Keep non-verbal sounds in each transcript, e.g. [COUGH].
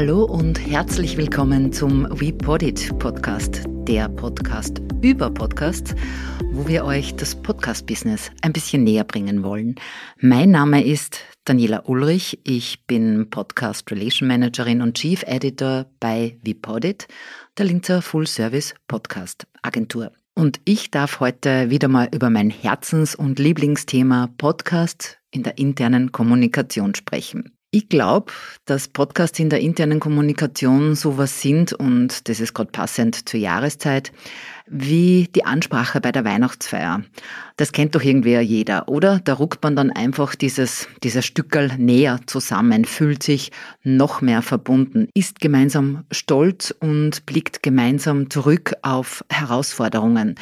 Hallo und herzlich willkommen zum WePodit Podcast, der Podcast über Podcasts, wo wir euch das Podcast-Business ein bisschen näher bringen wollen. Mein Name ist Daniela Ulrich. Ich bin Podcast Relation Managerin und Chief Editor bei WePodit, der Linzer Full Service Podcast Agentur. Und ich darf heute wieder mal über mein Herzens- und Lieblingsthema Podcast in der internen Kommunikation sprechen. Ich glaube, dass Podcasts in der internen Kommunikation sowas sind, und das ist gerade passend zur Jahreszeit, wie die Ansprache bei der Weihnachtsfeier. Das kennt doch irgendwie jeder, oder? Da ruckt man dann einfach dieses, dieses Stückel näher zusammen, fühlt sich noch mehr verbunden, ist gemeinsam stolz und blickt gemeinsam zurück auf Herausforderungen.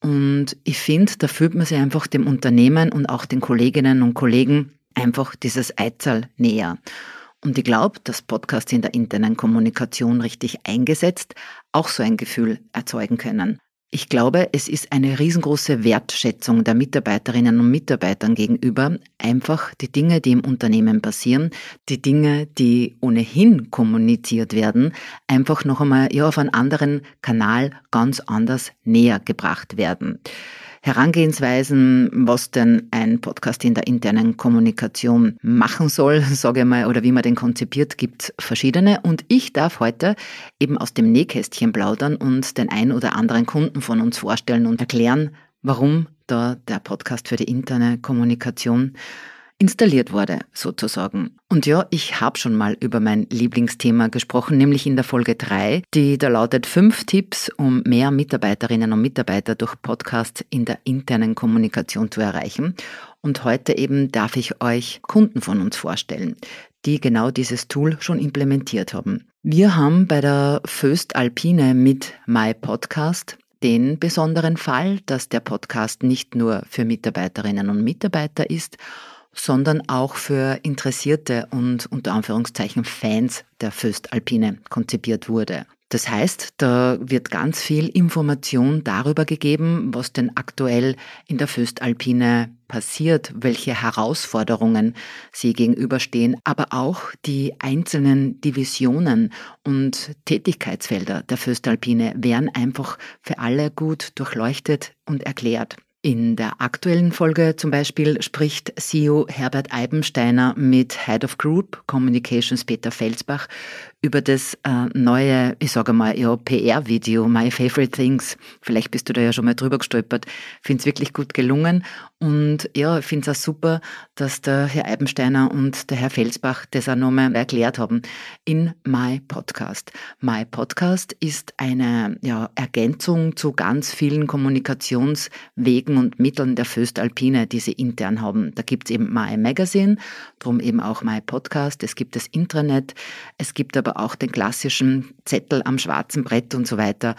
Und ich finde, da fühlt man sich einfach dem Unternehmen und auch den Kolleginnen und Kollegen einfach dieses Eizahl näher. Und ich glaube, dass Podcasts in der internen Kommunikation richtig eingesetzt auch so ein Gefühl erzeugen können. Ich glaube, es ist eine riesengroße Wertschätzung der Mitarbeiterinnen und Mitarbeitern gegenüber, einfach die Dinge, die im Unternehmen passieren, die Dinge, die ohnehin kommuniziert werden, einfach noch einmal ja, auf einen anderen Kanal ganz anders näher gebracht werden. Herangehensweisen, was denn ein Podcast in der internen Kommunikation machen soll, [LAUGHS] sage ich mal, oder wie man den konzipiert, gibt verschiedene. Und ich darf heute eben aus dem Nähkästchen plaudern und den ein oder anderen Kunden von uns vorstellen und erklären, warum da der Podcast für die interne Kommunikation installiert wurde, sozusagen. Und ja, ich habe schon mal über mein Lieblingsthema gesprochen, nämlich in der Folge 3, die da lautet fünf Tipps, um mehr Mitarbeiterinnen und Mitarbeiter durch Podcasts in der internen Kommunikation zu erreichen. Und heute eben darf ich euch Kunden von uns vorstellen, die genau dieses Tool schon implementiert haben. Wir haben bei der Föst Alpine mit My Podcast den besonderen Fall, dass der Podcast nicht nur für Mitarbeiterinnen und Mitarbeiter ist, sondern auch für Interessierte und unter Anführungszeichen Fans der Föstalpine konzipiert wurde. Das heißt, da wird ganz viel Information darüber gegeben, was denn aktuell in der Föstalpine passiert, welche Herausforderungen sie gegenüberstehen, aber auch die einzelnen Divisionen und Tätigkeitsfelder der Föstalpine werden einfach für alle gut durchleuchtet und erklärt. In der aktuellen Folge zum Beispiel spricht CEO Herbert Eibensteiner mit Head of Group Communications Peter Felsbach über das äh, neue, ich sage mal, ja, PR-Video, My Favorite Things. Vielleicht bist du da ja schon mal drüber gestolpert. Finde es wirklich gut gelungen und ja, finde es auch super, dass der Herr Eibensteiner und der Herr Felsbach das auch nochmal erklärt haben in My Podcast. My Podcast ist eine ja, Ergänzung zu ganz vielen Kommunikationswegen und Mitteln der Föstalpine, die sie intern haben. Da gibt es eben My Magazine, darum eben auch My Podcast. Es gibt das Intranet, es gibt aber auch den klassischen Zettel am schwarzen Brett und so weiter.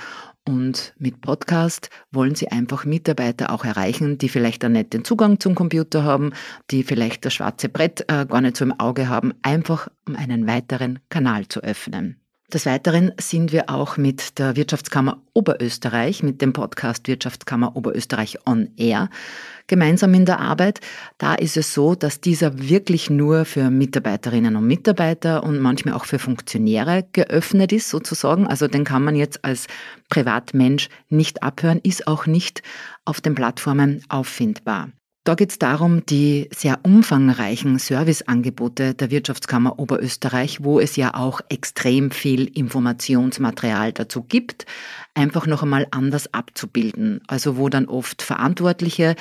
Und mit Podcast wollen Sie einfach Mitarbeiter auch erreichen, die vielleicht dann nicht den Zugang zum Computer haben, die vielleicht das schwarze Brett äh, gar nicht so im Auge haben, einfach um einen weiteren Kanal zu öffnen. Des Weiteren sind wir auch mit der Wirtschaftskammer Oberösterreich, mit dem Podcast Wirtschaftskammer Oberösterreich On Air gemeinsam in der Arbeit. Da ist es so, dass dieser wirklich nur für Mitarbeiterinnen und Mitarbeiter und manchmal auch für Funktionäre geöffnet ist, sozusagen. Also den kann man jetzt als Privatmensch nicht abhören, ist auch nicht auf den Plattformen auffindbar. Da geht es darum, die sehr umfangreichen Serviceangebote der Wirtschaftskammer Oberösterreich, wo es ja auch extrem viel Informationsmaterial dazu gibt, einfach noch einmal anders abzubilden. Also wo dann oft Verantwortliche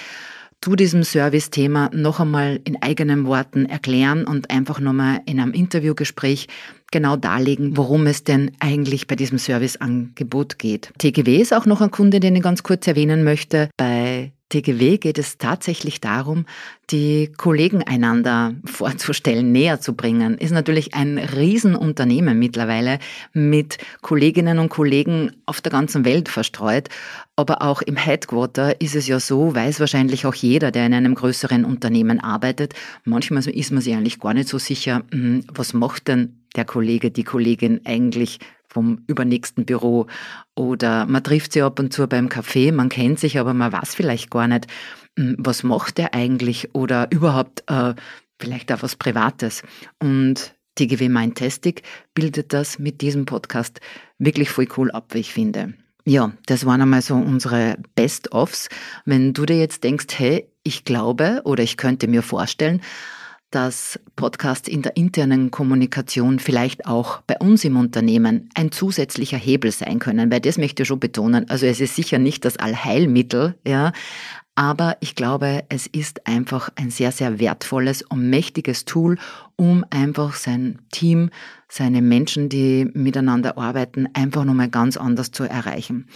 zu diesem Service-Thema noch einmal in eigenen Worten erklären und einfach nochmal in einem Interviewgespräch genau darlegen, worum es denn eigentlich bei diesem Serviceangebot geht. TGW ist auch noch ein Kunde, den ich ganz kurz erwähnen möchte. Bei TGW geht es tatsächlich darum, die Kollegen einander vorzustellen, näher zu bringen. Ist natürlich ein Riesenunternehmen mittlerweile mit Kolleginnen und Kollegen auf der ganzen Welt verstreut. Aber auch im Headquarter ist es ja so, weiß wahrscheinlich auch jeder, der in einem größeren Unternehmen arbeitet. Manchmal ist man sich eigentlich gar nicht so sicher, hm, was macht denn der Kollege, die Kollegin eigentlich vom übernächsten Büro oder man trifft sie ab und zu beim Café, man kennt sich, aber man weiß vielleicht gar nicht, hm, was macht er eigentlich oder überhaupt äh, vielleicht auch was Privates. Und TGW Mindtastic bildet das mit diesem Podcast wirklich voll cool ab, wie ich finde. Ja, das waren einmal so unsere Best-ofs. Wenn du dir jetzt denkst, hey, ich glaube oder ich könnte mir vorstellen, dass Podcasts in der internen Kommunikation vielleicht auch bei uns im Unternehmen ein zusätzlicher Hebel sein können, weil das möchte ich schon betonen. Also es ist sicher nicht das Allheilmittel, ja, aber ich glaube, es ist einfach ein sehr, sehr wertvolles und mächtiges Tool, um einfach sein Team, seine Menschen, die miteinander arbeiten, einfach nochmal ganz anders zu erreichen.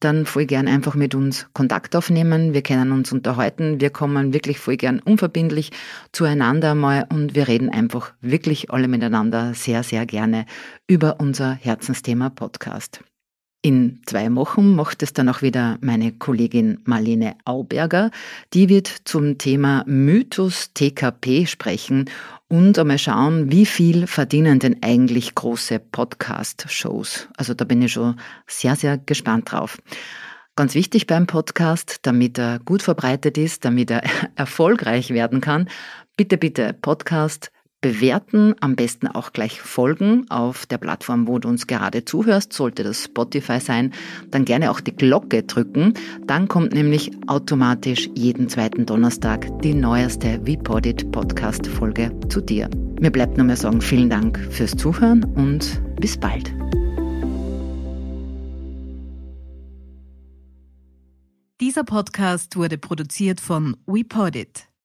Dann voll gern einfach mit uns Kontakt aufnehmen. Wir können uns unterhalten. Wir kommen wirklich voll gern unverbindlich zueinander mal und wir reden einfach wirklich alle miteinander sehr, sehr gerne über unser Herzensthema Podcast. In zwei Wochen macht es dann auch wieder meine Kollegin Marlene Auberger. Die wird zum Thema Mythos TKP sprechen und einmal schauen, wie viel verdienen denn eigentlich große Podcast-Shows. Also da bin ich schon sehr, sehr gespannt drauf. Ganz wichtig beim Podcast, damit er gut verbreitet ist, damit er [LAUGHS] erfolgreich werden kann, bitte, bitte Podcast bewerten, am besten auch gleich folgen auf der Plattform, wo du uns gerade zuhörst, sollte das Spotify sein, dann gerne auch die Glocke drücken, dann kommt nämlich automatisch jeden zweiten Donnerstag die neueste Vpodit Podcast Folge zu dir. Mir bleibt nur mehr sagen, vielen Dank fürs Zuhören und bis bald. Dieser Podcast wurde produziert von WePodit.